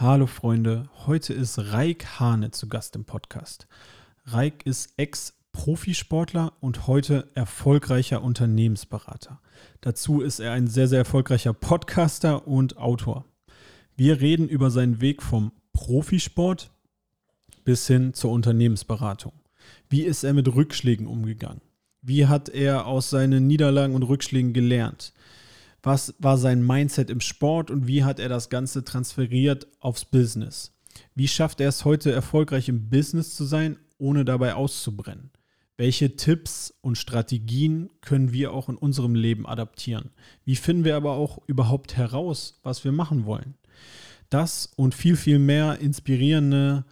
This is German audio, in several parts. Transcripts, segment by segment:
Hallo Freunde, heute ist Raik Hane zu Gast im Podcast. Raik ist Ex-Profisportler und heute erfolgreicher Unternehmensberater. Dazu ist er ein sehr, sehr erfolgreicher Podcaster und Autor. Wir reden über seinen Weg vom Profisport bis hin zur Unternehmensberatung. Wie ist er mit Rückschlägen umgegangen? Wie hat er aus seinen Niederlagen und Rückschlägen gelernt? Was war sein Mindset im Sport und wie hat er das Ganze transferiert aufs Business? Wie schafft er es heute erfolgreich im Business zu sein, ohne dabei auszubrennen? Welche Tipps und Strategien können wir auch in unserem Leben adaptieren? Wie finden wir aber auch überhaupt heraus, was wir machen wollen? Das und viel, viel mehr inspirierende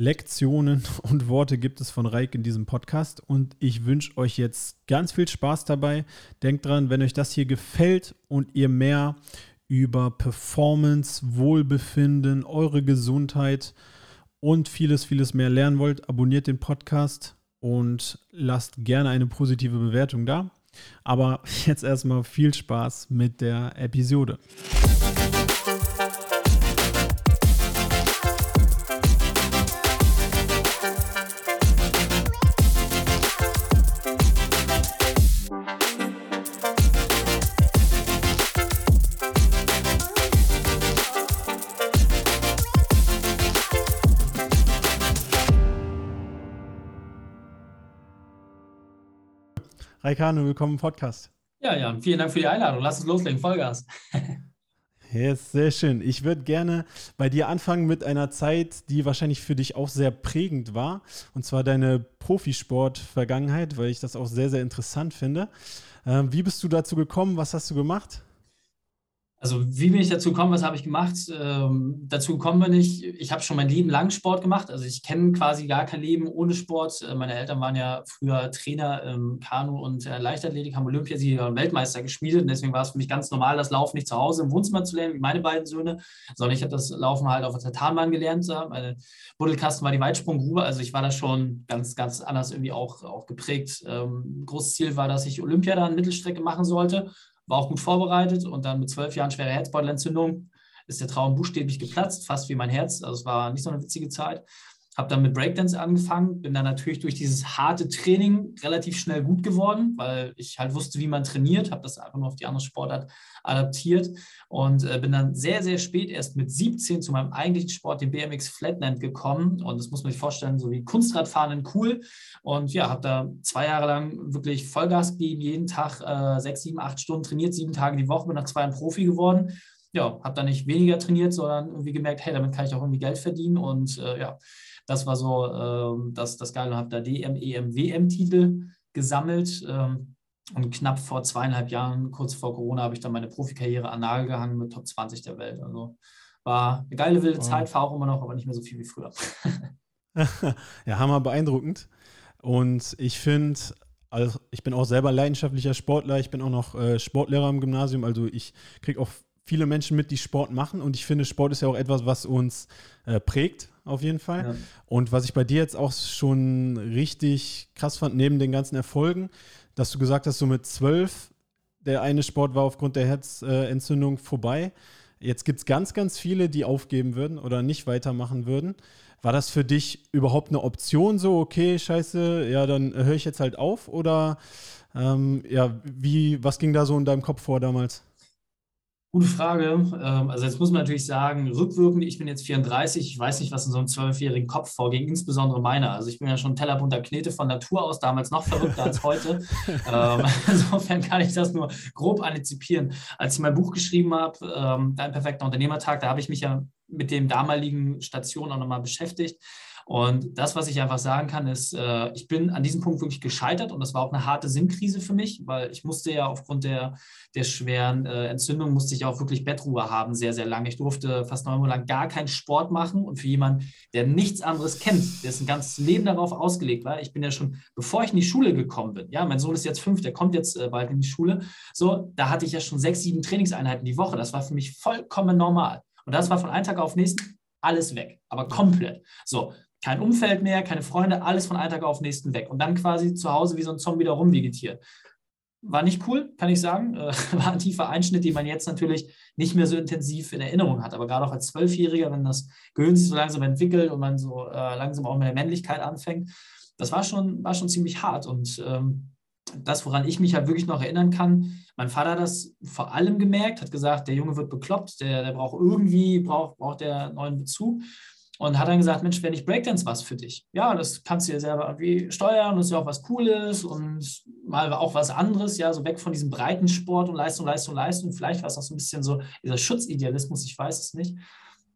Lektionen und Worte gibt es von Reik in diesem Podcast und ich wünsche euch jetzt ganz viel Spaß dabei. Denkt dran, wenn euch das hier gefällt und ihr mehr über Performance, Wohlbefinden, eure Gesundheit und vieles, vieles mehr lernen wollt, abonniert den Podcast und lasst gerne eine positive Bewertung da. Aber jetzt erstmal viel Spaß mit der Episode. Raikane, willkommen im Podcast. Ja, Jan, vielen Dank für die Einladung. Lass uns loslegen, Vollgas. Yes, sehr schön. Ich würde gerne bei dir anfangen mit einer Zeit, die wahrscheinlich für dich auch sehr prägend war, und zwar deine Profisport-Vergangenheit, weil ich das auch sehr, sehr interessant finde. Ähm, wie bist du dazu gekommen? Was hast du gemacht? Also wie bin ich dazu gekommen, was habe ich gemacht? Ähm, dazu gekommen bin ich, ich habe schon mein Leben lang Sport gemacht. Also ich kenne quasi gar kein Leben ohne Sport. Äh, meine Eltern waren ja früher Trainer im Kanu und äh, Leichtathletik, haben Olympiasieger und Weltmeister geschmiedet. Und deswegen war es für mich ganz normal, das Laufen nicht zu Hause im Wohnzimmer zu lernen, wie meine beiden Söhne, sondern ich habe das Laufen halt auf der Tatanbahn gelernt. Meine Buddelkasten war die Weitsprunggrube. Also ich war da schon ganz, ganz anders irgendwie auch, auch geprägt. Ähm, großes Ziel war, dass ich Olympia dann Mittelstrecke machen sollte war auch gut vorbereitet und dann mit zwölf Jahren schwere Herzbeutelentzündung ist der Traum buchstäblich geplatzt, fast wie mein Herz. Also es war nicht so eine witzige Zeit. Habe dann mit Breakdance angefangen, bin dann natürlich durch dieses harte Training relativ schnell gut geworden, weil ich halt wusste, wie man trainiert, habe das einfach nur auf die andere Sportart adaptiert und äh, bin dann sehr, sehr spät, erst mit 17 zu meinem eigentlichen Sport, dem BMX Flatland, gekommen. Und das muss man sich vorstellen, so wie Kunstradfahren in cool. Und ja, habe da zwei Jahre lang wirklich Vollgas gegeben, jeden Tag äh, sechs, sieben, acht Stunden trainiert, sieben Tage die Woche, bin nach zwei Jahren Profi geworden ja, habe da nicht weniger trainiert, sondern irgendwie gemerkt, hey, damit kann ich auch irgendwie Geld verdienen. Und äh, ja, das war so äh, das, das Geile. Habe da DM, EM, WM-Titel gesammelt. Ähm, und knapp vor zweieinhalb Jahren, kurz vor Corona, habe ich dann meine Profikarriere an Nagel gehangen mit Top 20 der Welt. Also war eine geile, wilde wow. Zeit, fahre auch immer noch, aber nicht mehr so viel wie früher. ja, hammer beeindruckend. Und ich finde, also ich bin auch selber leidenschaftlicher Sportler. Ich bin auch noch äh, Sportlehrer im Gymnasium. Also ich kriege auch viele Menschen mit, die Sport machen. Und ich finde, Sport ist ja auch etwas, was uns äh, prägt auf jeden Fall. Ja. Und was ich bei dir jetzt auch schon richtig krass fand, neben den ganzen Erfolgen, dass du gesagt hast, so mit zwölf, der eine Sport war aufgrund der Herzentzündung vorbei. Jetzt gibt es ganz, ganz viele, die aufgeben würden oder nicht weitermachen würden. War das für dich überhaupt eine Option, so, okay, scheiße, ja, dann höre ich jetzt halt auf? Oder ähm, ja, wie, was ging da so in deinem Kopf vor damals? Gute Frage. Ähm, also jetzt muss man natürlich sagen, rückwirkend, ich bin jetzt 34, ich weiß nicht, was in so einem zwölfjährigen Kopf vorging, insbesondere meiner. Also ich bin ja schon tellerbunter Knete von Natur aus, damals noch verrückter als heute. Ähm, insofern kann ich das nur grob antizipieren. Als ich mein Buch geschrieben habe, ähm, Dein perfekter Unternehmertag, da habe ich mich ja mit dem damaligen Station auch nochmal beschäftigt. Und das, was ich einfach sagen kann, ist, äh, ich bin an diesem Punkt wirklich gescheitert und das war auch eine harte Sinnkrise für mich, weil ich musste ja aufgrund der, der schweren äh, Entzündung, musste ich auch wirklich Bettruhe haben, sehr, sehr lange. Ich durfte fast neun Monate lang gar keinen Sport machen und für jemanden, der nichts anderes kennt, dessen ganzes Leben darauf ausgelegt war, ich bin ja schon, bevor ich in die Schule gekommen bin, ja, mein Sohn ist jetzt fünf, der kommt jetzt äh, bald in die Schule, so, da hatte ich ja schon sechs, sieben Trainingseinheiten die Woche. Das war für mich vollkommen normal. Und das war von einem Tag auf den nächsten alles weg, aber komplett. So, kein Umfeld mehr, keine Freunde, alles von einem Tag auf den nächsten weg. Und dann quasi zu Hause wie so ein Zombie da rumvegetiert. war nicht cool, kann ich sagen. War ein tiefer Einschnitt, den man jetzt natürlich nicht mehr so intensiv in Erinnerung hat. Aber gerade auch als Zwölfjähriger, wenn das Gehirn sich so langsam entwickelt und man so äh, langsam auch mit der Männlichkeit anfängt, das war schon, war schon ziemlich hart. Und ähm, das, woran ich mich halt wirklich noch erinnern kann, mein Vater hat das vor allem gemerkt, hat gesagt, der Junge wird bekloppt, der, der braucht irgendwie, braucht, braucht der neuen Bezug und hat dann gesagt, Mensch, wäre nicht Breakdance was für dich? Ja, das kannst du ja selber irgendwie steuern das ist ja auch was Cooles und mal auch was anderes, ja, so weg von diesem breiten Sport und Leistung, Leistung, Leistung. Vielleicht war es auch so ein bisschen so dieser Schutzidealismus, ich weiß es nicht.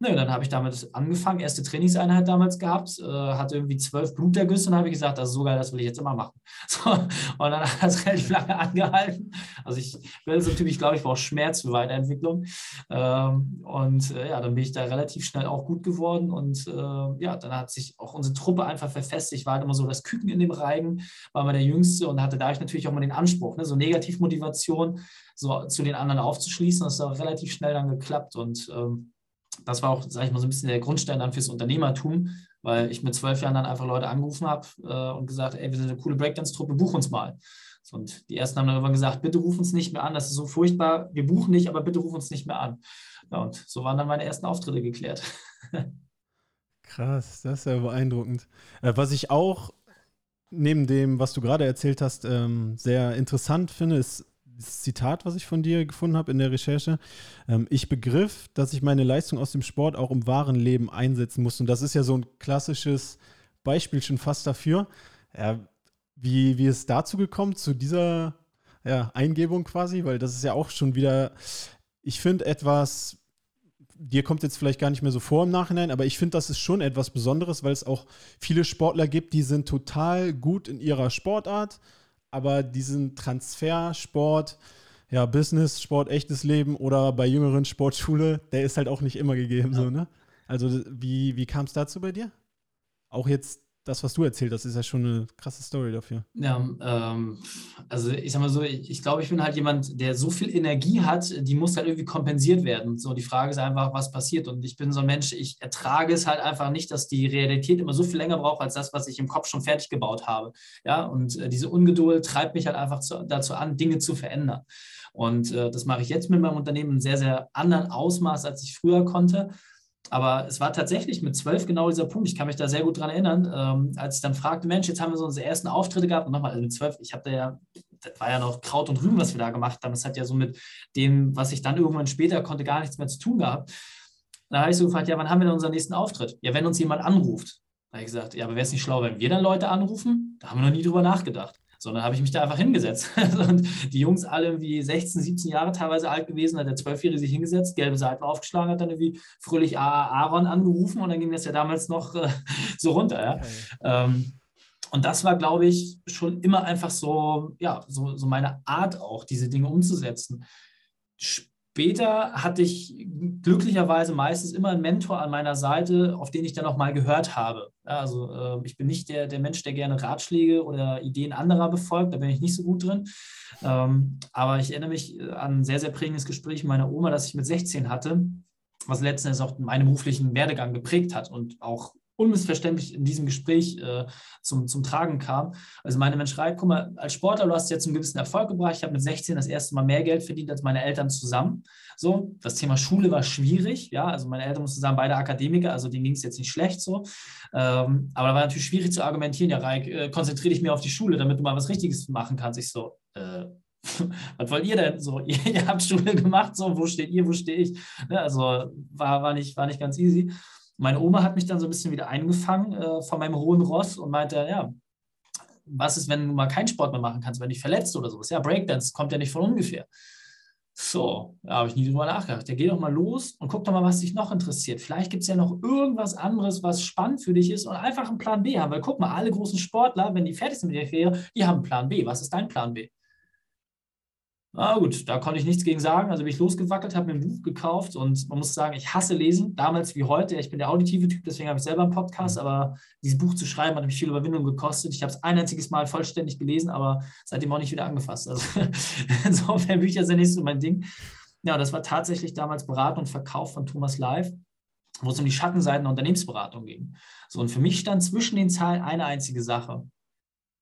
Nö, dann habe ich damit angefangen, erste Trainingseinheit damals gehabt, äh, hatte irgendwie zwölf Blutergüsse und habe gesagt, das ist so geil, das will ich jetzt immer machen. So, und dann hat das relativ lange angehalten. Also ich bin so typisch, glaube ich, brauche Schmerz für Weiterentwicklung. Ähm, und äh, ja, dann bin ich da relativ schnell auch gut geworden und äh, ja, dann hat sich auch unsere Truppe einfach verfestigt. Ich war halt immer so das Küken in dem Reigen, war mal der Jüngste und hatte dadurch natürlich auch mal den Anspruch, ne, so Negativmotivation so zu den anderen aufzuschließen. Das auch relativ schnell dann geklappt und ähm, das war auch, sage ich mal, so ein bisschen der Grundstein dann fürs Unternehmertum, weil ich mit zwölf Jahren dann einfach Leute angerufen habe äh, und gesagt, ey, wir sind eine coole Breakdance-Truppe, buch uns mal. Und die ersten haben dann irgendwann gesagt, bitte ruf uns nicht mehr an, das ist so furchtbar, wir buchen nicht, aber bitte ruf uns nicht mehr an. Ja, und so waren dann meine ersten Auftritte geklärt. Krass, das ist ja beeindruckend. Äh, was ich auch neben dem, was du gerade erzählt hast, ähm, sehr interessant finde, ist Zitat, was ich von dir gefunden habe in der Recherche. Ähm, ich begriff, dass ich meine Leistung aus dem Sport auch im wahren Leben einsetzen muss. Und das ist ja so ein klassisches Beispiel schon fast dafür. Ja, wie, wie ist dazu gekommen, zu dieser ja, Eingebung quasi? Weil das ist ja auch schon wieder, ich finde etwas, dir kommt jetzt vielleicht gar nicht mehr so vor im Nachhinein, aber ich finde, das ist schon etwas Besonderes, weil es auch viele Sportler gibt, die sind total gut in ihrer Sportart aber diesen Transfersport, ja, Business, Sport, echtes Leben oder bei jüngeren Sportschule, der ist halt auch nicht immer gegeben, ja. so, ne? Also, wie, wie kam es dazu bei dir? Auch jetzt das, was du erzählt hast, ist ja schon eine krasse Story dafür. Ja, ähm, also ich sag mal so, ich, ich glaube, ich bin halt jemand, der so viel Energie hat, die muss halt irgendwie kompensiert werden. So, die Frage ist einfach, was passiert. Und ich bin so ein Mensch, ich ertrage es halt einfach nicht, dass die Realität immer so viel länger braucht, als das, was ich im Kopf schon fertig gebaut habe. Ja, und äh, diese Ungeduld treibt mich halt einfach zu, dazu an, Dinge zu verändern. Und äh, das mache ich jetzt mit meinem Unternehmen in sehr, sehr anderen Ausmaß, als ich früher konnte. Aber es war tatsächlich mit zwölf genau dieser Punkt. Ich kann mich da sehr gut dran erinnern, ähm, als ich dann fragte, Mensch, jetzt haben wir so unsere ersten Auftritte gehabt. Und nochmal, also mit zwölf, ich habe da ja, das war ja noch Kraut und Rüben, was wir da gemacht haben. Das hat ja so mit dem, was ich dann irgendwann später konnte, gar nichts mehr zu tun gehabt. Da habe ich so gefragt, ja, wann haben wir denn unseren nächsten Auftritt? Ja, wenn uns jemand anruft. Da habe ich gesagt, ja, aber wäre es nicht schlau, wenn wir dann Leute anrufen? Da haben wir noch nie drüber nachgedacht sondern habe ich mich da einfach hingesetzt. und die Jungs alle irgendwie 16, 17 Jahre teilweise alt gewesen, hat der Zwölfjährige sich hingesetzt, gelbe Seiten aufgeschlagen, hat dann irgendwie fröhlich Aaron angerufen und dann ging das ja damals noch äh, so runter. Ja? Okay. Ähm, und das war, glaube ich, schon immer einfach so, ja, so, so meine Art auch, diese Dinge umzusetzen. Später hatte ich glücklicherweise meistens immer einen Mentor an meiner Seite, auf den ich dann auch mal gehört habe. Also äh, ich bin nicht der, der Mensch, der gerne Ratschläge oder Ideen anderer befolgt, da bin ich nicht so gut drin. Ähm, aber ich erinnere mich an ein sehr, sehr prägendes Gespräch mit meiner Oma, das ich mit 16 hatte, was letzten Endes auch meinen beruflichen Werdegang geprägt hat und auch unmissverständlich in diesem Gespräch äh, zum, zum Tragen kam. Also meine Mensch schreibt, guck mal, als Sportler, du hast jetzt einen gewissen Erfolg gebracht. Ich habe mit 16 das erste Mal mehr Geld verdient als meine Eltern zusammen. So, das Thema Schule war schwierig, ja, also meine Eltern mussten sagen, beide Akademiker, also denen ging es jetzt nicht schlecht so. Ähm, aber da war natürlich schwierig zu argumentieren, ja, Reik, äh, konzentriere dich mehr auf die Schule, damit du mal was Richtiges machen kannst. Ich so, äh, was wollt ihr denn so? Ihr, ihr, habt Schule gemacht, so, wo steht ihr, wo stehe ich? Ne, also war, war, nicht, war nicht ganz easy. Meine Oma hat mich dann so ein bisschen wieder eingefangen äh, von meinem hohen Ross und meinte, ja, was ist, wenn du mal keinen Sport mehr machen kannst, wenn dich verletzt oder sowas? Ja, Breakdance kommt ja nicht von ungefähr. So, da habe ich nie drüber nachgedacht. Ja, geh doch mal los und guck doch mal, was dich noch interessiert. Vielleicht gibt es ja noch irgendwas anderes, was spannend für dich ist und einfach einen Plan B haben. Weil guck mal, alle großen Sportler, wenn die fertig sind mit der Fähre, die haben einen Plan B. Was ist dein Plan B? Na gut, da konnte ich nichts gegen sagen. Also bin ich losgewackelt, habe mir ein Buch gekauft und man muss sagen, ich hasse Lesen, damals wie heute. Ich bin der auditive Typ, deswegen habe ich selber einen Podcast, mhm. aber dieses Buch zu schreiben hat mich viel Überwindung gekostet. Ich habe es ein einziges Mal vollständig gelesen, aber seitdem auch nicht wieder angefasst. Also insofern Bücher sind nicht so mein Ding. Ja, das war tatsächlich damals Beratung und Verkauf von Thomas Live, wo es um die Schattenseiten der Unternehmensberatung ging. So, und für mich stand zwischen den Zahlen eine einzige Sache.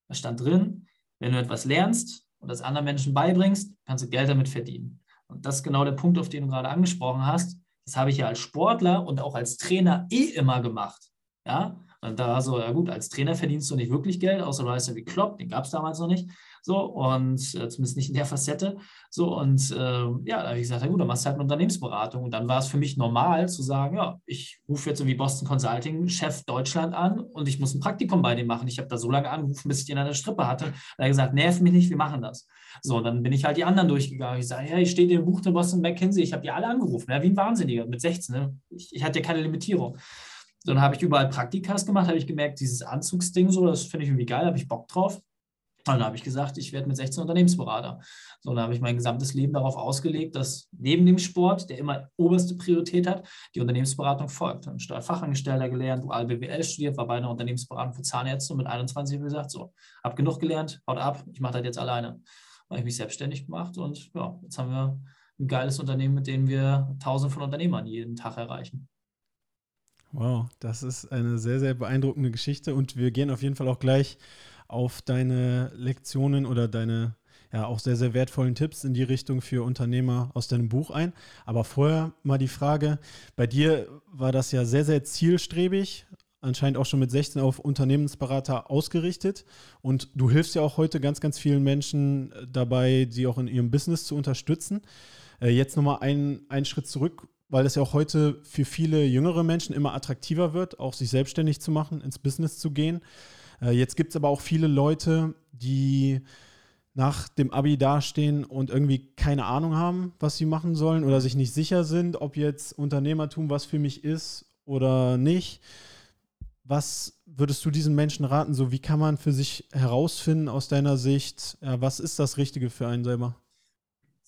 Da stand drin, wenn du etwas lernst, und das anderen Menschen beibringst, kannst du Geld damit verdienen. Und das ist genau der Punkt, auf den du gerade angesprochen hast. Das habe ich ja als Sportler und auch als Trainer eh immer gemacht. Ja, und da so, ja gut, als Trainer verdienst du nicht wirklich Geld, außer du heißt ja wie Klopp, den gab es damals noch nicht. So, und äh, zumindest nicht in der Facette. So, und äh, ja, da habe ich gesagt, ja gut, dann machst du halt eine Unternehmensberatung. Und dann war es für mich normal zu sagen, ja, ich rufe jetzt wie Boston Consulting Chef Deutschland an und ich muss ein Praktikum bei dem machen. Ich habe da so lange angerufen, bis ich den an der Strippe hatte. Da hat er gesagt, nerv mich nicht, wir machen das. So, und dann bin ich halt die anderen durchgegangen. Ich sage, ja, ich stehe im Buch der Boston McKinsey, ich habe die alle angerufen, ja, wie ein Wahnsinniger mit 16. Ne? Ich, ich hatte ja keine Limitierung. Dann habe ich überall Praktikas gemacht, habe ich gemerkt, dieses Anzugsding so, das finde ich irgendwie geil, habe ich Bock drauf. Und dann habe ich gesagt, ich werde mit 16 Unternehmensberater. So, dann habe ich mein gesamtes Leben darauf ausgelegt, dass neben dem Sport, der immer oberste Priorität hat, die Unternehmensberatung folgt. Dann Steuerfachangestellter gelernt, dual BWL studiert, war bei einer Unternehmensberatung für Zahnärzte und mit 21 habe ich gesagt, so, habe genug gelernt, haut ab, ich mache das jetzt alleine. Dann habe ich mich selbstständig gemacht und ja, jetzt haben wir ein geiles Unternehmen, mit dem wir tausend von Unternehmern jeden Tag erreichen. Wow, das ist eine sehr, sehr beeindruckende Geschichte und wir gehen auf jeden Fall auch gleich auf deine Lektionen oder deine ja auch sehr, sehr wertvollen Tipps in die Richtung für Unternehmer aus deinem Buch ein. Aber vorher mal die Frage, bei dir war das ja sehr, sehr zielstrebig, anscheinend auch schon mit 16 auf Unternehmensberater ausgerichtet. Und du hilfst ja auch heute ganz, ganz vielen Menschen dabei, sie auch in ihrem Business zu unterstützen. Äh, jetzt nochmal einen, einen Schritt zurück weil es ja auch heute für viele jüngere Menschen immer attraktiver wird, auch sich selbstständig zu machen, ins Business zu gehen. Äh, jetzt gibt es aber auch viele Leute, die nach dem Abi dastehen und irgendwie keine Ahnung haben, was sie machen sollen oder sich nicht sicher sind, ob jetzt Unternehmertum was für mich ist oder nicht. Was würdest du diesen Menschen raten? So, wie kann man für sich herausfinden aus deiner Sicht, ja, was ist das Richtige für einen selber?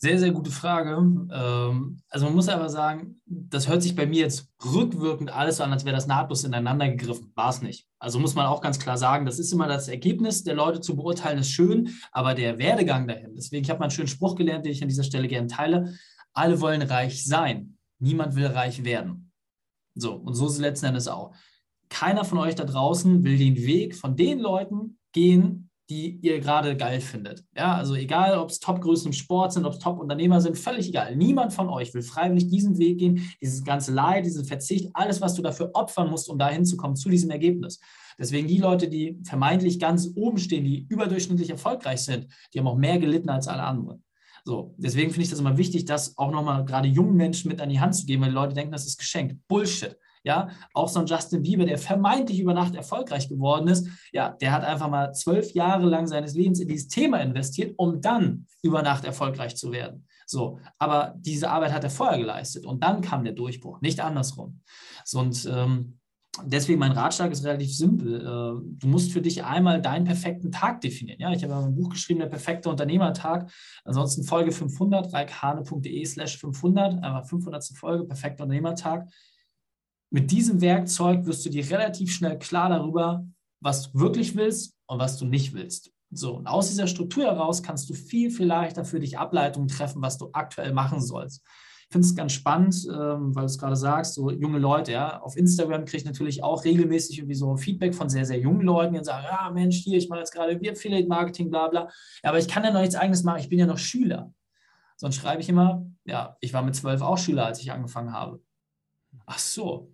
Sehr, sehr gute Frage. Ähm, also man muss aber sagen, das hört sich bei mir jetzt rückwirkend alles so an, als wäre das nahtlos ineinander gegriffen. War es nicht. Also muss man auch ganz klar sagen, das ist immer das Ergebnis der Leute zu beurteilen, ist schön, aber der Werdegang dahin. Deswegen, ich habe mal einen schönen Spruch gelernt, den ich an dieser Stelle gerne teile. Alle wollen reich sein. Niemand will reich werden. So, und so ist es letzten Endes auch. Keiner von euch da draußen will den Weg von den Leuten gehen, die ihr gerade geil findet. Ja, also egal, ob es Top-Größen im Sport sind, ob es Top-Unternehmer sind, völlig egal. Niemand von euch will freiwillig diesen Weg gehen, dieses ganze Leid, diesen Verzicht, alles, was du dafür opfern musst, um da hinzukommen, zu diesem Ergebnis. Deswegen die Leute, die vermeintlich ganz oben stehen, die überdurchschnittlich erfolgreich sind, die haben auch mehr gelitten als alle anderen. So, deswegen finde ich das immer wichtig, das auch nochmal gerade jungen Menschen mit an die Hand zu geben, weil die Leute denken, das ist geschenkt. Bullshit. Ja, auch so ein Justin Bieber, der vermeintlich über Nacht erfolgreich geworden ist, ja, der hat einfach mal zwölf Jahre lang seines Lebens in dieses Thema investiert, um dann über Nacht erfolgreich zu werden. So, aber diese Arbeit hat er vorher geleistet und dann kam der Durchbruch, nicht andersrum. So, und ähm, deswegen mein Ratschlag ist relativ simpel. Äh, du musst für dich einmal deinen perfekten Tag definieren. Ja, ich habe ein Buch geschrieben, der perfekte Unternehmertag. Ansonsten Folge 500, reikhane.de slash 500, einfach 500. Folge, perfekter Unternehmertag. Mit diesem Werkzeug wirst du dir relativ schnell klar darüber, was du wirklich willst und was du nicht willst. So, und aus dieser Struktur heraus kannst du viel, viel leichter für dich Ableitungen treffen, was du aktuell machen sollst. Ich finde es ganz spannend, ähm, weil du es gerade sagst, so junge Leute, ja. Auf Instagram kriege ich natürlich auch regelmäßig irgendwie so Feedback von sehr, sehr jungen Leuten, die sagen, ja, Mensch, hier, ich mache jetzt gerade Affiliate Marketing, bla bla. Ja, aber ich kann ja noch nichts eigenes machen, ich bin ja noch Schüler. Sonst schreibe ich immer, ja, ich war mit zwölf auch Schüler, als ich angefangen habe. Ach so,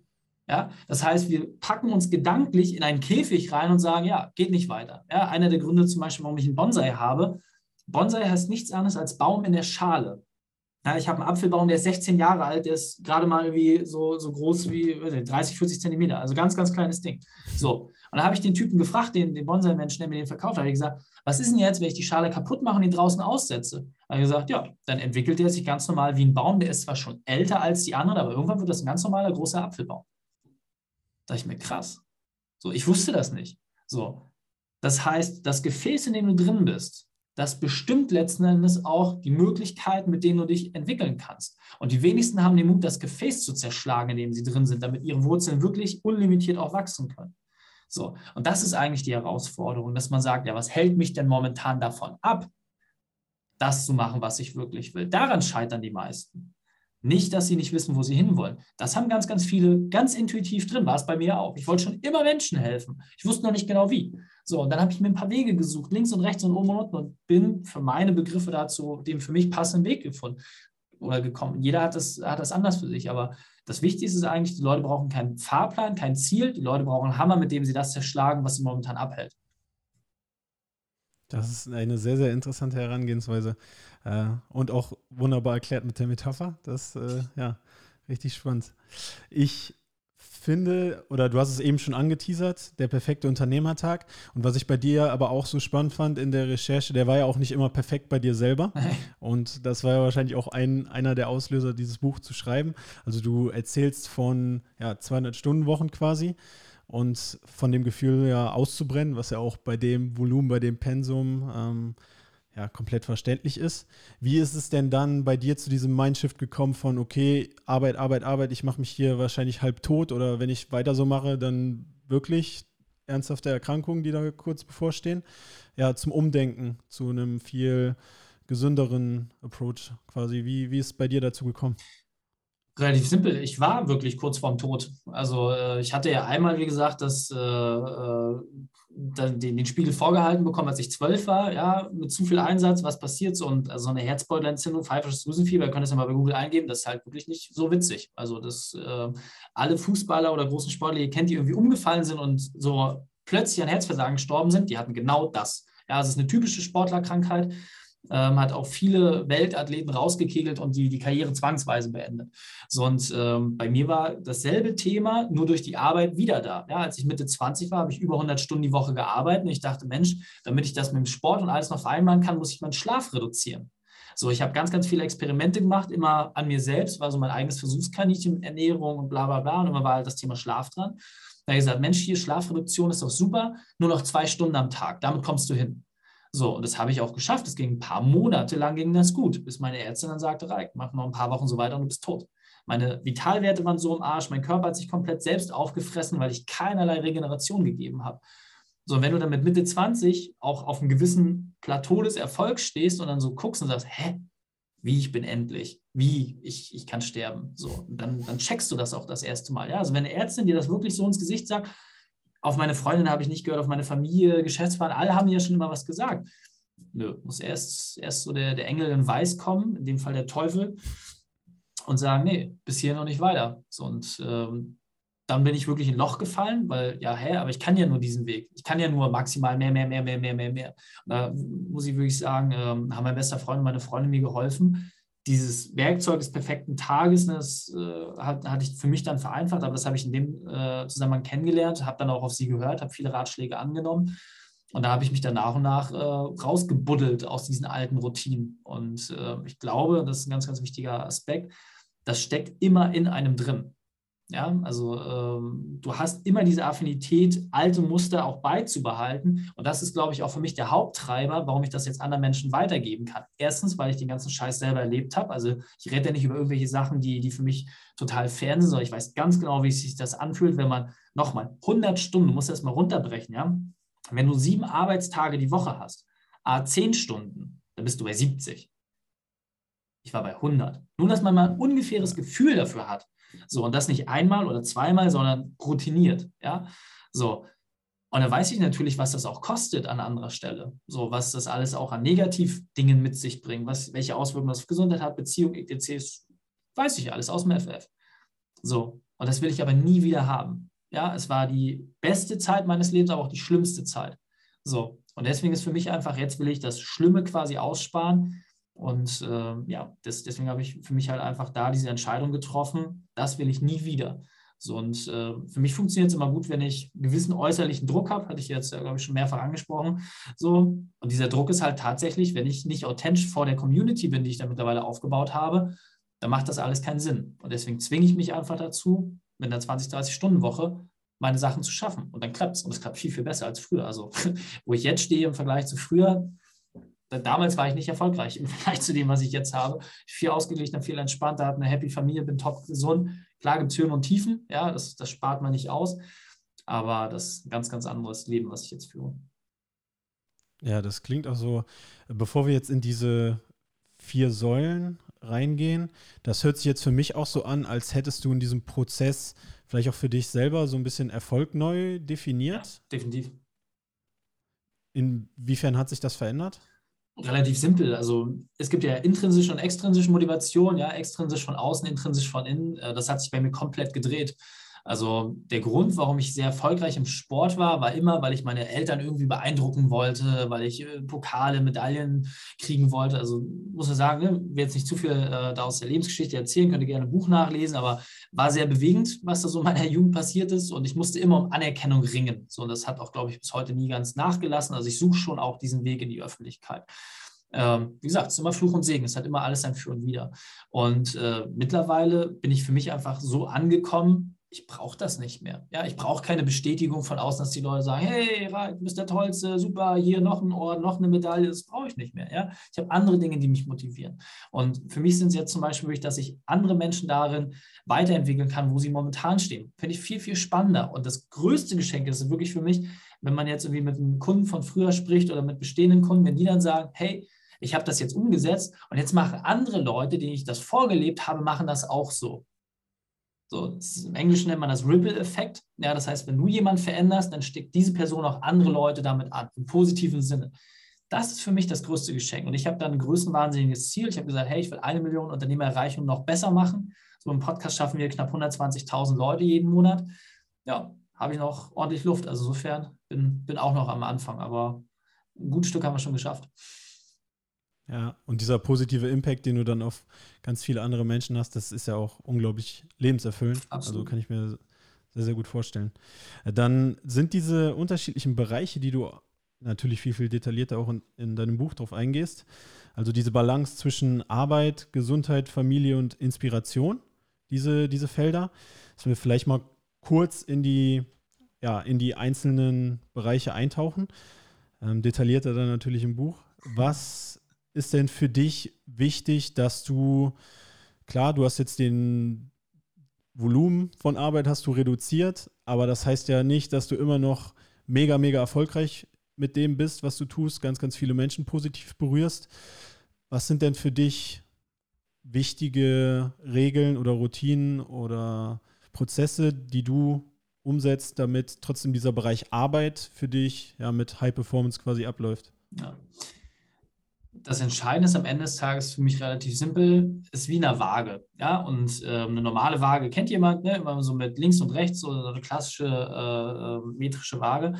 ja, das heißt, wir packen uns gedanklich in einen Käfig rein und sagen, ja, geht nicht weiter. Ja, einer der Gründe zum Beispiel, warum ich einen Bonsai habe, Bonsai heißt nichts anderes als Baum in der Schale. Ja, ich habe einen Apfelbaum, der ist 16 Jahre alt, der ist gerade mal irgendwie so, so groß wie 30, 40 Zentimeter, also ganz, ganz kleines Ding. So, und dann habe ich den Typen gefragt, den, den Bonsai-Menschen, der mir den verkauft hat, ich gesagt, was ist denn jetzt, wenn ich die Schale kaputt mache und ihn draußen aussetze? Habe ich gesagt, ja, dann entwickelt er sich ganz normal wie ein Baum, der ist zwar schon älter als die anderen, aber irgendwann wird das ein ganz normaler großer Apfelbaum. Da ich mir, krass. So, ich wusste das nicht. So, das heißt, das Gefäß, in dem du drin bist, das bestimmt letzten Endes auch die Möglichkeiten, mit denen du dich entwickeln kannst. Und die wenigsten haben den Mut, das Gefäß zu zerschlagen, in dem sie drin sind, damit ihre Wurzeln wirklich unlimitiert auch wachsen können. So, und das ist eigentlich die Herausforderung, dass man sagt, ja, was hält mich denn momentan davon ab, das zu machen, was ich wirklich will? Daran scheitern die meisten. Nicht, dass sie nicht wissen, wo sie hinwollen. Das haben ganz, ganz viele ganz intuitiv drin. War es bei mir auch. Ich wollte schon immer Menschen helfen. Ich wusste noch nicht genau wie. So, und dann habe ich mir ein paar Wege gesucht, links und rechts und oben und unten und bin für meine Begriffe dazu dem für mich passenden Weg gefunden oder gekommen. Jeder hat das, hat das anders für sich, aber das Wichtigste ist eigentlich, die Leute brauchen keinen Fahrplan, kein Ziel, die Leute brauchen einen Hammer, mit dem sie das zerschlagen, was sie momentan abhält. Das ist eine sehr, sehr interessante Herangehensweise äh, und auch wunderbar erklärt mit der Metapher. Das, äh, ja, richtig spannend. Ich finde, oder du hast es eben schon angeteasert, der perfekte Unternehmertag. Und was ich bei dir aber auch so spannend fand in der Recherche, der war ja auch nicht immer perfekt bei dir selber. Und das war ja wahrscheinlich auch ein, einer der Auslöser, dieses Buch zu schreiben. Also du erzählst von ja, 200-Stunden-Wochen quasi und von dem Gefühl ja auszubrennen, was ja auch bei dem Volumen, bei dem Pensum ähm, ja, komplett verständlich ist. Wie ist es denn dann bei dir zu diesem Mindshift gekommen von, okay, Arbeit, Arbeit, Arbeit, ich mache mich hier wahrscheinlich halb tot oder wenn ich weiter so mache, dann wirklich ernsthafte Erkrankungen, die da kurz bevorstehen, ja, zum Umdenken, zu einem viel gesünderen Approach quasi. Wie, wie ist es bei dir dazu gekommen? Relativ simpel. Ich war wirklich kurz vorm Tod. Also äh, ich hatte ja einmal, wie gesagt, das, äh, äh den, den, Spiegel vorgehalten bekommen, als ich zwölf war, ja, mit zu viel Einsatz, was passiert so und also eine Herzbeutelentzündung, pfeifisches Drüsenfieber, ihr könnt das ja mal bei Google eingeben, das ist halt wirklich nicht so witzig. Also dass äh, alle Fußballer oder großen Sportler, ihr kennt, die irgendwie umgefallen sind und so plötzlich an Herzversagen gestorben sind, die hatten genau das. Ja, es ist eine typische Sportlerkrankheit ähm, hat auch viele Weltathleten rausgekegelt und die, die Karriere zwangsweise beendet. So, ähm, bei mir war dasselbe Thema, nur durch die Arbeit wieder da. Ja, als ich Mitte 20 war, habe ich über 100 Stunden die Woche gearbeitet und ich dachte, Mensch, damit ich das mit dem Sport und alles noch vereinbaren kann, muss ich meinen Schlaf reduzieren. So, ich habe ganz, ganz viele Experimente gemacht, immer an mir selbst, war so mein eigenes Versuchskaninchen Ernährung und bla bla bla. Und immer war halt das Thema Schlaf dran. Da habe ich gesagt, Mensch, hier Schlafreduktion ist doch super, nur noch zwei Stunden am Tag, damit kommst du hin. So, und das habe ich auch geschafft. Es ging ein paar Monate lang ging das gut, bis meine Ärztin dann sagte, Reik, mach noch ein paar Wochen so weiter und du bist tot. Meine Vitalwerte waren so im Arsch, mein Körper hat sich komplett selbst aufgefressen, weil ich keinerlei Regeneration gegeben habe. So, und wenn du dann mit Mitte 20 auch auf einem gewissen Plateau des Erfolgs stehst und dann so guckst und sagst, hä, wie ich bin endlich, wie ich, ich kann sterben, so, dann, dann checkst du das auch das erste Mal. Ja? Also wenn eine Ärztin dir das wirklich so ins Gesicht sagt, auf meine Freundin habe ich nicht gehört, auf meine Familie, Geschäftspartner, alle haben ja schon immer was gesagt. Nö, muss erst, erst so der, der Engel in Weiß kommen, in dem Fall der Teufel, und sagen, nee, bis hier noch nicht weiter. So, und ähm, dann bin ich wirklich in ein Loch gefallen, weil, ja, hä, aber ich kann ja nur diesen Weg. Ich kann ja nur maximal mehr, mehr, mehr, mehr, mehr, mehr, mehr. Und da muss ich wirklich sagen, ähm, haben mein bester Freund und meine Freundin mir geholfen, dieses Werkzeug des perfekten Tages, das äh, hat, hatte ich für mich dann vereinfacht, aber das habe ich in dem äh, Zusammenhang kennengelernt, habe dann auch auf sie gehört, habe viele Ratschläge angenommen und da habe ich mich dann nach und nach äh, rausgebuddelt aus diesen alten Routinen. Und äh, ich glaube, das ist ein ganz, ganz wichtiger Aspekt, das steckt immer in einem drin. Ja, also ähm, du hast immer diese Affinität, alte Muster auch beizubehalten. Und das ist, glaube ich, auch für mich der Haupttreiber, warum ich das jetzt anderen Menschen weitergeben kann. Erstens, weil ich den ganzen Scheiß selber erlebt habe. Also ich rede ja nicht über irgendwelche Sachen, die, die für mich total fern sind, sondern ich weiß ganz genau, wie sich das anfühlt, wenn man nochmal 100 Stunden, du musst das mal runterbrechen, ja. Wenn du sieben Arbeitstage die Woche hast, a 10 Stunden, dann bist du bei 70. Ich war bei 100. Nur, dass man mal ein ungefähres Gefühl dafür hat, so, und das nicht einmal oder zweimal, sondern routiniert. Ja, so. Und da weiß ich natürlich, was das auch kostet an anderer Stelle. So, was das alles auch an Negativdingen mit sich bringt, was, welche Auswirkungen das auf Gesundheit hat, Beziehung, etc. Weiß ich alles aus dem FF. So, und das will ich aber nie wieder haben. Ja, es war die beste Zeit meines Lebens, aber auch die schlimmste Zeit. So, und deswegen ist für mich einfach, jetzt will ich das Schlimme quasi aussparen und äh, ja, das, deswegen habe ich für mich halt einfach da diese Entscheidung getroffen, das will ich nie wieder. So, und äh, für mich funktioniert es immer gut, wenn ich gewissen äußerlichen Druck habe, hatte ich jetzt, glaube ich, schon mehrfach angesprochen. So, und dieser Druck ist halt tatsächlich, wenn ich nicht authentisch vor der Community bin, die ich da mittlerweile aufgebaut habe, dann macht das alles keinen Sinn. Und deswegen zwinge ich mich einfach dazu, mit einer 20, 30 Stunden Woche meine Sachen zu schaffen. Und dann klappt es. Und es klappt viel, viel besser als früher. Also, wo ich jetzt stehe im Vergleich zu früher, damals war ich nicht erfolgreich im Vergleich zu dem, was ich jetzt habe. Viel ausgeglichener, viel entspannter, habe eine happy Familie, bin top gesund. Klar gibt es Höhen und Tiefen, ja, das, das spart man nicht aus. Aber das ist ein ganz, ganz anderes Leben, was ich jetzt führe. Ja, das klingt auch so, bevor wir jetzt in diese vier Säulen reingehen, das hört sich jetzt für mich auch so an, als hättest du in diesem Prozess vielleicht auch für dich selber so ein bisschen Erfolg neu definiert. Ja, definitiv. Inwiefern hat sich das verändert? Relativ simpel. Also es gibt ja intrinsische und extrinsische Motivation, ja, extrinsisch von außen, intrinsisch von innen. Äh, das hat sich bei mir komplett gedreht. Also der Grund, warum ich sehr erfolgreich im Sport war, war immer, weil ich meine Eltern irgendwie beeindrucken wollte, weil ich äh, Pokale, Medaillen kriegen wollte. Also muss man sagen, ne, will jetzt nicht zu viel äh, da aus der Lebensgeschichte erzählen, könnt ihr gerne ein Buch nachlesen, aber war sehr bewegend, was da so in meiner Jugend passiert ist und ich musste immer um Anerkennung ringen. So, und das hat auch, glaube ich, bis heute nie ganz nachgelassen. Also ich suche schon auch diesen Weg in die Öffentlichkeit. Ähm, wie gesagt, es ist immer Fluch und Segen, es hat immer alles sein Für und Wider. Und äh, mittlerweile bin ich für mich einfach so angekommen, ich brauche das nicht mehr. Ja, ich brauche keine Bestätigung von außen, dass die Leute sagen, hey, du bist der Tollste, super, hier noch ein Orden, noch eine Medaille, das brauche ich nicht mehr. Ja, ich habe andere Dinge, die mich motivieren. Und für mich sind es jetzt zum Beispiel wirklich, dass ich andere Menschen darin weiterentwickeln kann, wo sie momentan stehen. Finde ich viel, viel spannender. Und das größte Geschenk ist wirklich für mich, wenn man jetzt irgendwie mit einem Kunden von früher spricht oder mit bestehenden Kunden, wenn die dann sagen, hey, ich habe das jetzt umgesetzt und jetzt machen andere Leute, denen ich das vorgelebt habe, machen das auch so. So, Im Englischen nennt man das Ripple-Effekt. Ja, das heißt, wenn du jemanden veränderst, dann steckt diese Person auch andere Leute damit an, im positiven Sinne. Das ist für mich das größte Geschenk. Und ich habe dann ein größenwahnsinniges Ziel. Ich habe gesagt, hey, ich will eine Million Unternehmer erreichen und noch besser machen. So im Podcast schaffen wir knapp 120.000 Leute jeden Monat. Ja, habe ich noch ordentlich Luft. Also insofern bin, bin auch noch am Anfang, aber ein gutes Stück haben wir schon geschafft. Ja, und dieser positive Impact, den du dann auf ganz viele andere Menschen hast, das ist ja auch unglaublich lebenserfüllend. Also Absolut. Also kann ich mir sehr, sehr gut vorstellen. Dann sind diese unterschiedlichen Bereiche, die du natürlich viel, viel detaillierter auch in, in deinem Buch drauf eingehst. Also diese Balance zwischen Arbeit, Gesundheit, Familie und Inspiration, diese, diese Felder, dass wir vielleicht mal kurz in die, ja, in die einzelnen Bereiche eintauchen. Ähm, detaillierter dann natürlich im Buch. Was ist denn für dich wichtig, dass du, klar, du hast jetzt den Volumen von Arbeit hast du reduziert, aber das heißt ja nicht, dass du immer noch mega, mega erfolgreich mit dem bist, was du tust, ganz, ganz viele Menschen positiv berührst. Was sind denn für dich wichtige Regeln oder Routinen oder Prozesse, die du umsetzt, damit trotzdem dieser Bereich Arbeit für dich ja mit High Performance quasi abläuft? Ja das Entscheidende ist am Ende des Tages für mich relativ simpel, ist wie eine Waage. Ja, und äh, eine normale Waage kennt jemand, ne? immer so mit links und rechts, so eine klassische äh, äh metrische Waage.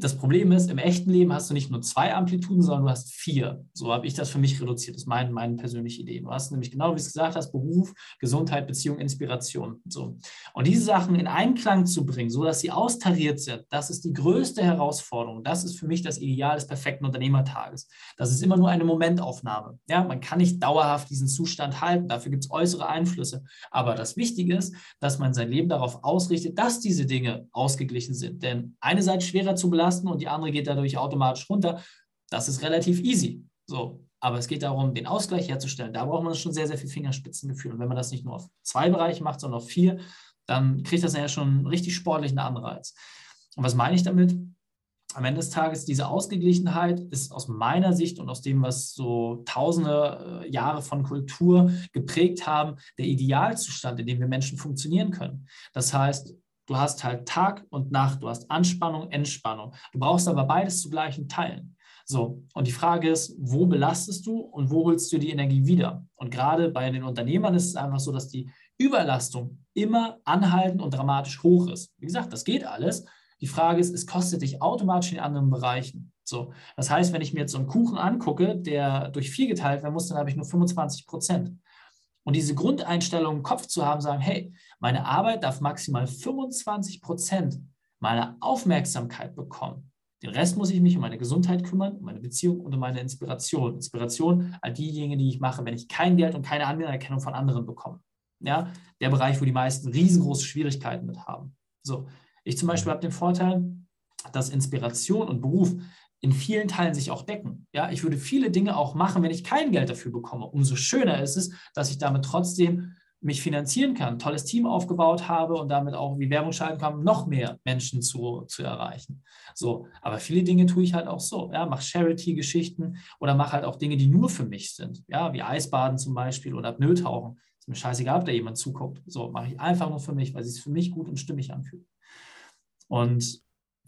Das Problem ist, im echten Leben hast du nicht nur zwei Amplituden, sondern du hast vier. So habe ich das für mich reduziert. Das ist mein, meine persönliche Idee. Du hast nämlich genau, wie es gesagt hast, Beruf, Gesundheit, Beziehung, Inspiration. So. Und diese Sachen in Einklang zu bringen, sodass sie austariert sind, das ist die größte Herausforderung. Das ist für mich das Ideal des perfekten Unternehmertages. Das ist immer nur eine Momentaufnahme. Ja, man kann nicht dauerhaft diesen Zustand halten. Dafür gibt es äußere Einflüsse. Aber das Wichtige ist, dass man sein Leben darauf ausrichtet, dass diese Dinge ausgeglichen sind. Denn eine Seite schwerer zu belasten, belasten und die andere geht dadurch automatisch runter. Das ist relativ easy. So, aber es geht darum, den Ausgleich herzustellen. Da braucht man schon sehr, sehr viel Fingerspitzengefühl. Und wenn man das nicht nur auf zwei Bereiche macht, sondern auf vier, dann kriegt das ja schon einen richtig sportlichen Anreiz. Und was meine ich damit? Am Ende des Tages, diese Ausgeglichenheit ist aus meiner Sicht und aus dem, was so tausende äh, Jahre von Kultur geprägt haben, der Idealzustand, in dem wir Menschen funktionieren können. Das heißt, Du hast halt Tag und Nacht, du hast Anspannung, Entspannung. Du brauchst aber beides zu gleichen Teilen. So, und die Frage ist, wo belastest du und wo holst du die Energie wieder? Und gerade bei den Unternehmern ist es einfach so, dass die Überlastung immer anhaltend und dramatisch hoch ist. Wie gesagt, das geht alles. Die Frage ist, es kostet dich automatisch in anderen Bereichen. So, das heißt, wenn ich mir jetzt so einen Kuchen angucke, der durch vier geteilt werden muss, dann habe ich nur 25 Prozent. Und diese Grundeinstellung im Kopf zu haben, sagen, hey, meine Arbeit darf maximal 25 Prozent meiner Aufmerksamkeit bekommen. Den Rest muss ich mich um meine Gesundheit kümmern, um meine Beziehung und um meine Inspiration. Inspiration all die Dinge, die ich mache, wenn ich kein Geld und keine Anerkennung von anderen bekomme. Ja, der Bereich, wo die meisten riesengroße Schwierigkeiten mit haben. So, ich zum Beispiel habe den Vorteil, dass Inspiration und Beruf in vielen Teilen sich auch decken. Ja, ich würde viele Dinge auch machen, wenn ich kein Geld dafür bekomme. Umso schöner ist es, dass ich damit trotzdem mich finanzieren kann, ein tolles Team aufgebaut habe und damit auch wie Werbung schalten kann, noch mehr Menschen zu, zu erreichen. So, aber viele Dinge tue ich halt auch so. Ja, mache Charity-Geschichten oder mache halt auch Dinge, die nur für mich sind. Ja, wie Eisbaden zum Beispiel oder Pneutauchen. Ist mir scheißegal, ob da jemand zuguckt. So, mache ich einfach nur für mich, weil es sich für mich gut und stimmig anfühlt. Und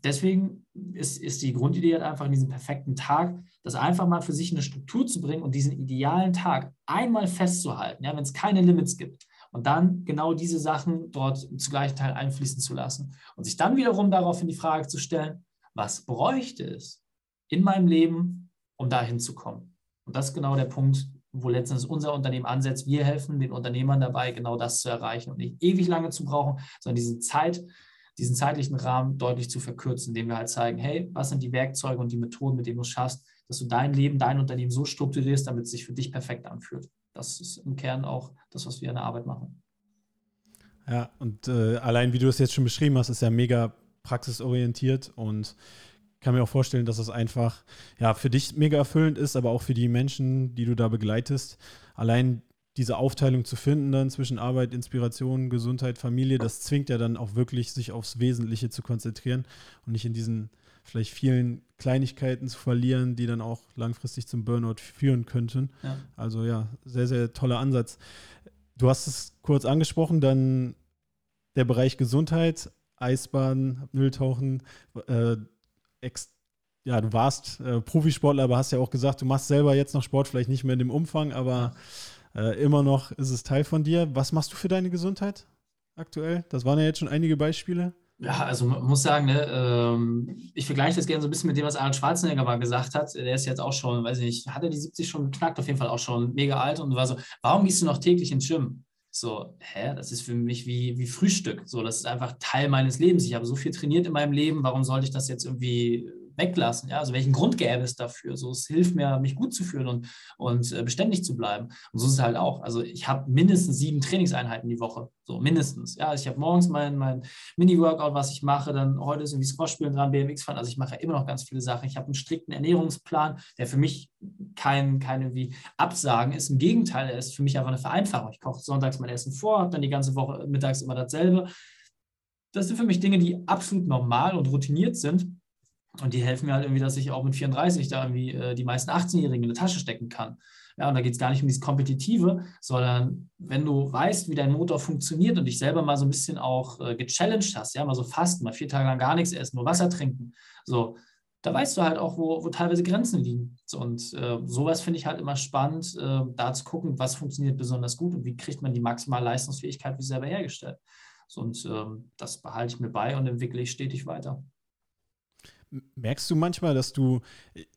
deswegen ist, ist die Grundidee halt einfach in diesem perfekten Tag, das einfach mal für sich eine Struktur zu bringen und diesen idealen Tag einmal festzuhalten, ja, wenn es keine Limits gibt. Und dann genau diese Sachen dort zu gleichen Teil einfließen zu lassen. Und sich dann wiederum darauf in die Frage zu stellen, was bräuchte es in meinem Leben, um dahin zu kommen? Und das ist genau der Punkt, wo letztens unser Unternehmen ansetzt. Wir helfen den Unternehmern dabei, genau das zu erreichen und nicht ewig lange zu brauchen, sondern diese Zeit, diesen zeitlichen Rahmen deutlich zu verkürzen, indem wir halt zeigen, hey, was sind die Werkzeuge und die Methoden, mit denen du es schaffst, dass du dein Leben, dein Unternehmen so strukturierst, damit es sich für dich perfekt anfühlt. Das ist im Kern auch das, was wir in der Arbeit machen. Ja, und äh, allein wie du es jetzt schon beschrieben hast, ist ja mega praxisorientiert und kann mir auch vorstellen, dass es einfach ja für dich mega erfüllend ist, aber auch für die Menschen, die du da begleitest. Allein diese Aufteilung zu finden dann zwischen Arbeit, Inspiration, Gesundheit, Familie, das zwingt ja dann auch wirklich, sich aufs Wesentliche zu konzentrieren und nicht in diesen vielleicht vielen Kleinigkeiten zu verlieren, die dann auch langfristig zum Burnout führen könnten. Ja. Also ja, sehr, sehr toller Ansatz. Du hast es kurz angesprochen, dann der Bereich Gesundheit, Eisbahn, Mülltauchen, äh, ex ja, du warst äh, Profisportler, aber hast ja auch gesagt, du machst selber jetzt noch Sport, vielleicht nicht mehr in dem Umfang, aber äh, immer noch ist es Teil von dir. Was machst du für deine Gesundheit aktuell? Das waren ja jetzt schon einige Beispiele. Ja, also man muss sagen, ne, ähm, ich vergleiche das gerne so ein bisschen mit dem, was Arnold Schwarzenegger mal gesagt hat. Der ist jetzt auch schon, weiß ich nicht, hat er die 70 schon geknackt, auf jeden Fall auch schon mega alt und war so, warum gehst du noch täglich ins Gym? So, hä, das ist für mich wie, wie Frühstück. So, das ist einfach Teil meines Lebens. Ich habe so viel trainiert in meinem Leben, warum sollte ich das jetzt irgendwie weglassen. Ja? Also welchen Grund gäbe es dafür? So, es hilft mir, mich gut zu fühlen und, und äh, beständig zu bleiben. Und so ist es halt auch. Also ich habe mindestens sieben Trainingseinheiten die Woche. So mindestens. Ja, also ich habe morgens mein, mein Mini-Workout, was ich mache. Dann heute ist irgendwie Squash spielen dran, BMX fahren. Also ich mache ja immer noch ganz viele Sachen. Ich habe einen strikten Ernährungsplan, der für mich kein, keine wie Absagen ist. Im Gegenteil, er ist für mich einfach eine Vereinfachung. Ich koche sonntags mein Essen vor, habe dann die ganze Woche mittags immer dasselbe. Das sind für mich Dinge, die absolut normal und routiniert sind. Und die helfen mir halt irgendwie, dass ich auch mit 34 da irgendwie äh, die meisten 18-Jährigen in die Tasche stecken kann. Ja, und da geht es gar nicht um dieses Kompetitive, sondern wenn du weißt, wie dein Motor funktioniert und dich selber mal so ein bisschen auch äh, gechallenged hast, ja, mal so fasten, mal vier Tage lang gar nichts essen, nur Wasser trinken, so, da weißt du halt auch, wo, wo teilweise Grenzen liegen. So, und äh, sowas finde ich halt immer spannend, äh, da zu gucken, was funktioniert besonders gut und wie kriegt man die maximale Leistungsfähigkeit sich selber hergestellt. So, und ähm, das behalte ich mir bei und entwickle ich stetig weiter. Merkst du manchmal, dass du,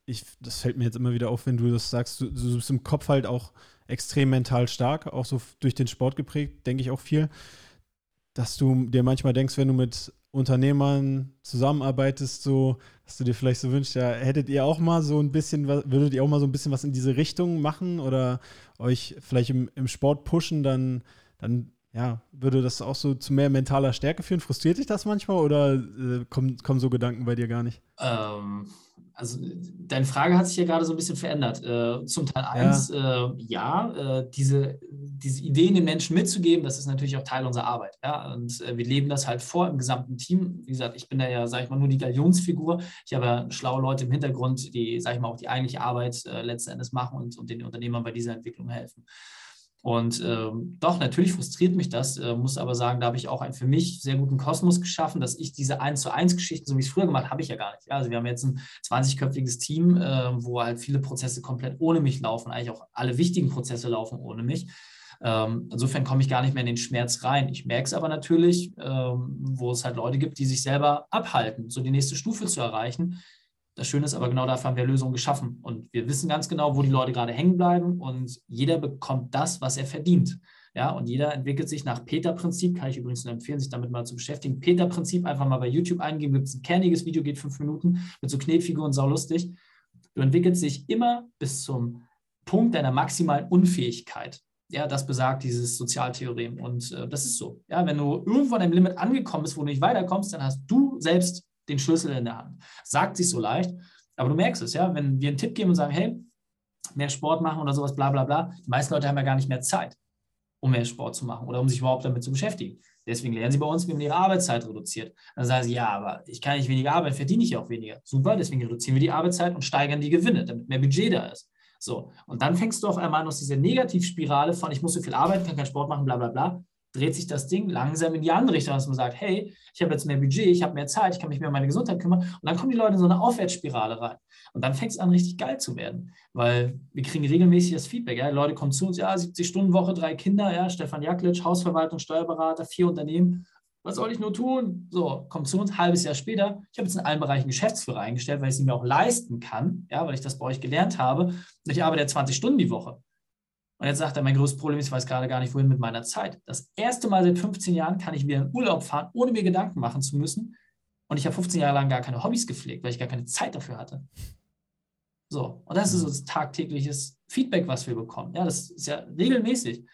ich, das fällt mir jetzt immer wieder auf, wenn du das sagst, du, du bist im Kopf halt auch extrem mental stark, auch so durch den Sport geprägt, denke ich auch viel, dass du dir manchmal denkst, wenn du mit Unternehmern zusammenarbeitest, so, dass du dir vielleicht so wünschst, ja, hättet ihr auch mal so ein bisschen, würdet ihr auch mal so ein bisschen was in diese Richtung machen oder euch vielleicht im, im Sport pushen, dann, dann ja, würde das auch so zu mehr mentaler Stärke führen? Frustriert dich das manchmal oder äh, kommen, kommen so Gedanken bei dir gar nicht? Ähm, also deine Frage hat sich ja gerade so ein bisschen verändert. Äh, zum Teil 1, ja, äh, ja äh, diese, diese Ideen den Menschen mitzugeben, das ist natürlich auch Teil unserer Arbeit. Ja? Und äh, wir leben das halt vor im gesamten Team. Wie gesagt, ich bin da ja, sage ich mal, nur die Galionsfigur. Ich habe ja schlaue Leute im Hintergrund, die, sage ich mal, auch die eigentliche Arbeit äh, letzten Endes machen und, und den Unternehmern bei dieser Entwicklung helfen. Und ähm, doch, natürlich frustriert mich das, äh, muss aber sagen, da habe ich auch einen für mich sehr guten Kosmos geschaffen, dass ich diese 1 zu 1 Geschichten, so wie ich es früher gemacht habe, ich ja gar nicht. Ja, also wir haben jetzt ein 20-köpfiges Team, äh, wo halt viele Prozesse komplett ohne mich laufen, eigentlich auch alle wichtigen Prozesse laufen ohne mich. Ähm, insofern komme ich gar nicht mehr in den Schmerz rein. Ich merke es aber natürlich, ähm, wo es halt Leute gibt, die sich selber abhalten, so die nächste Stufe zu erreichen, das Schöne ist aber genau dafür haben wir Lösungen geschaffen. Und wir wissen ganz genau, wo die Leute gerade hängen bleiben und jeder bekommt das, was er verdient. Ja, und jeder entwickelt sich nach Peter-Prinzip, kann ich übrigens nur empfehlen, sich damit mal zu beschäftigen. Peter-Prinzip einfach mal bei YouTube eingeben, gibt es ein kerniges Video, geht fünf Minuten, mit so Knetfiguren, saulustig. Du entwickelst dich immer bis zum Punkt deiner maximalen Unfähigkeit. Ja, das besagt dieses Sozialtheorem. Und äh, das ist so. Ja, wenn du irgendwo an einem Limit angekommen bist, wo du nicht weiterkommst, dann hast du selbst den Schlüssel in der Hand. Sagt sich so leicht, aber du merkst es, ja, wenn wir einen Tipp geben und sagen, hey, mehr Sport machen oder sowas, bla bla bla, die meisten Leute haben ja gar nicht mehr Zeit, um mehr Sport zu machen oder um sich überhaupt damit zu beschäftigen. Deswegen lernen sie bei uns, wie man ihre Arbeitszeit reduziert. Dann sagen sie, ja, aber ich kann nicht weniger arbeiten, verdiene ich auch weniger. Super, deswegen reduzieren wir die Arbeitszeit und steigern die Gewinne, damit mehr Budget da ist. So, und dann fängst du auf einmal aus dieser Negativspirale von, ich muss so viel arbeiten, kann keinen Sport machen, bla bla bla, dreht sich das Ding langsam in die andere Richtung, dass man sagt, hey, ich habe jetzt mehr Budget, ich habe mehr Zeit, ich kann mich mehr um meine Gesundheit kümmern. Und dann kommen die Leute in so eine Aufwärtsspirale rein. Und dann fängt es an, richtig geil zu werden. Weil wir kriegen regelmäßig das Feedback. Ja? Leute kommen zu uns, ja, 70 Stunden Woche, drei Kinder, ja, Stefan Jaklic, Hausverwaltung, Steuerberater, vier Unternehmen. Was soll ich nur tun? So, kommt zu uns, halbes Jahr später. Ich habe jetzt in allen Bereichen Geschäftsführer eingestellt, weil ich sie mir auch leisten kann, ja, weil ich das bei euch gelernt habe. Ich arbeite 20 Stunden die Woche. Und jetzt sagt er, mein größtes Problem ist, ich weiß gerade gar nicht, wohin mit meiner Zeit. Das erste Mal seit 15 Jahren kann ich wieder in Urlaub fahren, ohne mir Gedanken machen zu müssen. Und ich habe 15 Jahre lang gar keine Hobbys gepflegt, weil ich gar keine Zeit dafür hatte. So, und das ist so tagtägliches Feedback, was wir bekommen. Ja, das ist ja regelmäßig.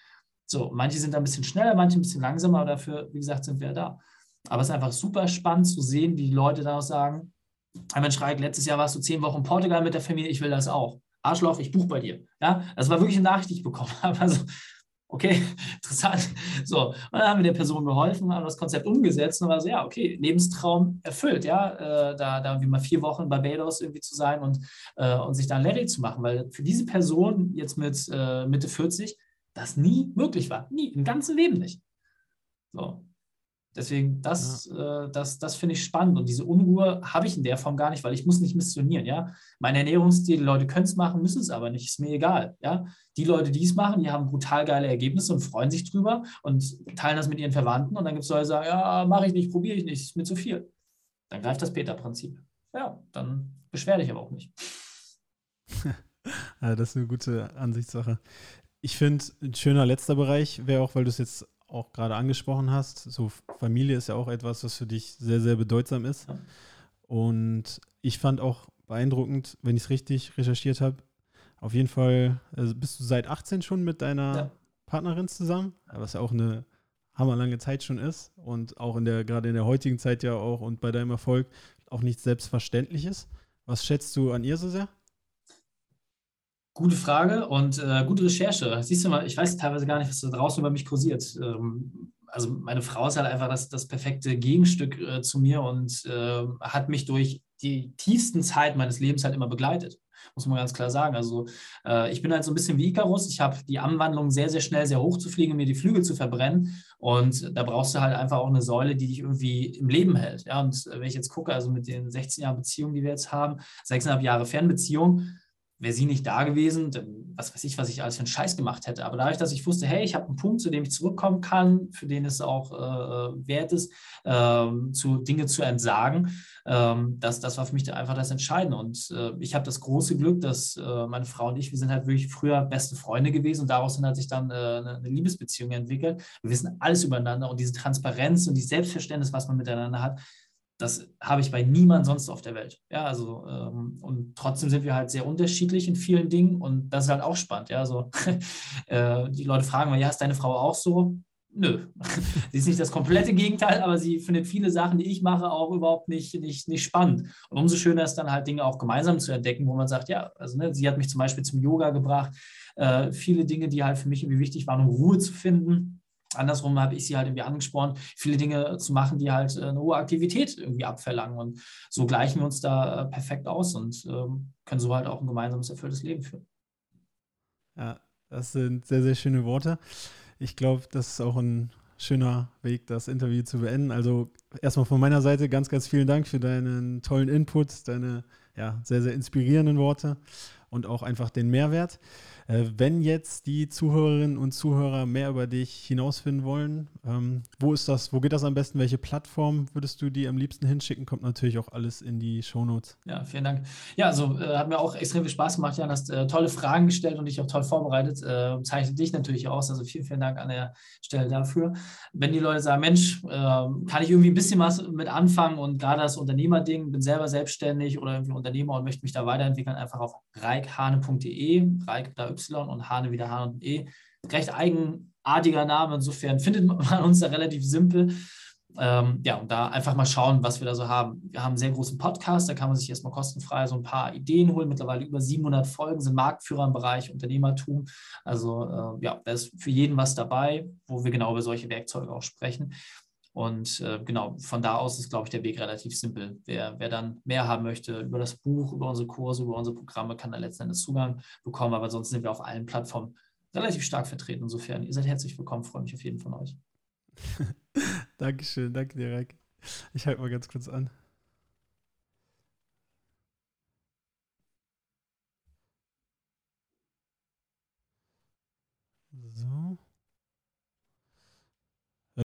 So, manche sind da ein bisschen schneller, manche ein bisschen langsamer, aber dafür, wie gesagt, sind wir da. Aber es ist einfach super spannend zu sehen, wie die Leute da auch sagen, Mensch, Reik, letztes Jahr warst du zehn Wochen in Portugal mit der Familie, ich will das auch. Arschloch, ich buche bei dir. Ja, das war wirklich eine Nachricht, die ich bekommen habe. Also, okay, interessant. So, und dann haben wir der Person geholfen, haben das Konzept umgesetzt und war so, ja, okay, Lebenstraum erfüllt, ja, äh, da, da irgendwie mal vier Wochen bei Barbados irgendwie zu sein und, äh, und sich da Larry zu machen, weil für diese Person jetzt mit äh, Mitte 40 das nie möglich war. Nie, im ganzen Leben nicht. So. Deswegen, das, ja. äh, das, das finde ich spannend. Und diese Unruhe habe ich in der Form gar nicht, weil ich muss nicht missionieren. Ja? Mein Ernährungsstil, die Leute können es machen, müssen es aber nicht, ist mir egal. Ja? Die Leute, die es machen, die haben brutal geile Ergebnisse und freuen sich drüber und teilen das mit ihren Verwandten. Und dann gibt es Leute, die sagen, ja, mache ich nicht, probiere ich nicht, ist mir zu viel. Dann greift das Peter-Prinzip. Ja, dann beschwer dich aber auch nicht. das ist eine gute Ansichtssache. Ich finde, ein schöner letzter Bereich wäre auch, weil du es jetzt auch gerade angesprochen hast, so Familie ist ja auch etwas, was für dich sehr, sehr bedeutsam ist. Und ich fand auch beeindruckend, wenn ich es richtig recherchiert habe, auf jeden Fall also bist du seit 18 schon mit deiner ja. Partnerin zusammen, was ja auch eine hammerlange Zeit schon ist und auch in der, gerade in der heutigen Zeit ja auch und bei deinem Erfolg auch nichts Selbstverständliches. Was schätzt du an ihr so sehr? Gute Frage und äh, gute Recherche. Siehst du mal, ich weiß teilweise gar nicht, was da draußen über mich kursiert. Ähm, also meine Frau ist halt einfach das, das perfekte Gegenstück äh, zu mir und äh, hat mich durch die tiefsten Zeiten meines Lebens halt immer begleitet. Muss man ganz klar sagen. Also äh, ich bin halt so ein bisschen wie Icarus. Ich habe die Anwandlung sehr, sehr schnell, sehr hoch zu fliegen, mir die Flügel zu verbrennen. Und da brauchst du halt einfach auch eine Säule, die dich irgendwie im Leben hält. Ja, und äh, wenn ich jetzt gucke, also mit den 16 Jahren Beziehung, die wir jetzt haben, 6,5 Jahre Fernbeziehung, wäre sie nicht da gewesen, dann was weiß ich, was ich alles für einen Scheiß gemacht hätte. Aber dadurch, dass ich wusste, hey, ich habe einen Punkt, zu dem ich zurückkommen kann, für den es auch äh, wert ist, ähm, zu Dinge zu entsagen, ähm, das, das war für mich einfach das Entscheidende. Und äh, ich habe das große Glück, dass äh, meine Frau und ich, wir sind halt wirklich früher beste Freunde gewesen und daraus hat sich dann äh, eine, eine Liebesbeziehung entwickelt. Wir wissen alles übereinander und diese Transparenz und die Selbstverständnis, was man miteinander hat, das habe ich bei niemand sonst auf der Welt. Ja, also, ähm, und trotzdem sind wir halt sehr unterschiedlich in vielen Dingen und das ist halt auch spannend. Ja, also, äh, die Leute fragen mal, ja, ist deine Frau auch so? Nö, sie ist nicht das komplette Gegenteil, aber sie findet viele Sachen, die ich mache, auch überhaupt nicht, nicht, nicht spannend. Und umso schöner ist dann halt Dinge auch gemeinsam zu entdecken, wo man sagt, ja, also ne, sie hat mich zum Beispiel zum Yoga gebracht, äh, viele Dinge, die halt für mich irgendwie wichtig waren, um Ruhe zu finden Andersrum habe ich sie halt irgendwie angesprochen, viele Dinge zu machen, die halt äh, eine hohe Aktivität irgendwie abverlangen. Und so gleichen wir uns da äh, perfekt aus und ähm, können so halt auch ein gemeinsames, erfülltes Leben führen. Ja, das sind sehr, sehr schöne Worte. Ich glaube, das ist auch ein schöner Weg, das Interview zu beenden. Also erstmal von meiner Seite ganz, ganz vielen Dank für deinen tollen Input, deine ja, sehr, sehr inspirierenden Worte und auch einfach den Mehrwert. Äh, wenn jetzt die Zuhörerinnen und Zuhörer mehr über dich hinausfinden wollen, ähm, wo ist das, wo geht das am besten? Welche Plattform würdest du die am liebsten hinschicken? Kommt natürlich auch alles in die Shownotes. Ja, vielen Dank. Ja, also äh, hat mir auch extrem viel Spaß gemacht. Jan, hast äh, tolle Fragen gestellt und dich auch toll vorbereitet. Äh, zeichnet dich natürlich aus. Also vielen, vielen Dank an der Stelle dafür. Wenn die Leute sagen, Mensch, ähm, kann ich irgendwie ein bisschen was mit anfangen und gerade das Unternehmerding, bin selber selbstständig oder irgendwie Unternehmer und möchte mich da weiterentwickeln, einfach auf reikhane.de, reik da Und Hane wieder H und E. Recht eigenartiger Name, insofern findet man uns da relativ simpel. Ähm, ja, und da einfach mal schauen, was wir da so haben. Wir haben einen sehr großen Podcast, da kann man sich erstmal kostenfrei so ein paar Ideen holen. Mittlerweile über 700 Folgen sind Marktführer im Bereich Unternehmertum. Also äh, ja, da ist für jeden was dabei, wo wir genau über solche Werkzeuge auch sprechen. Und äh, genau, von da aus ist, glaube ich, der Weg relativ simpel. Wer, wer dann mehr haben möchte über das Buch, über unsere Kurse, über unsere Programme, kann da letzten Endes Zugang bekommen. Aber sonst sind wir auf allen Plattformen relativ stark vertreten. Insofern, ihr seid herzlich willkommen, freue mich auf jeden von euch. Dankeschön, danke dir, Ich halte mal ganz kurz an. So.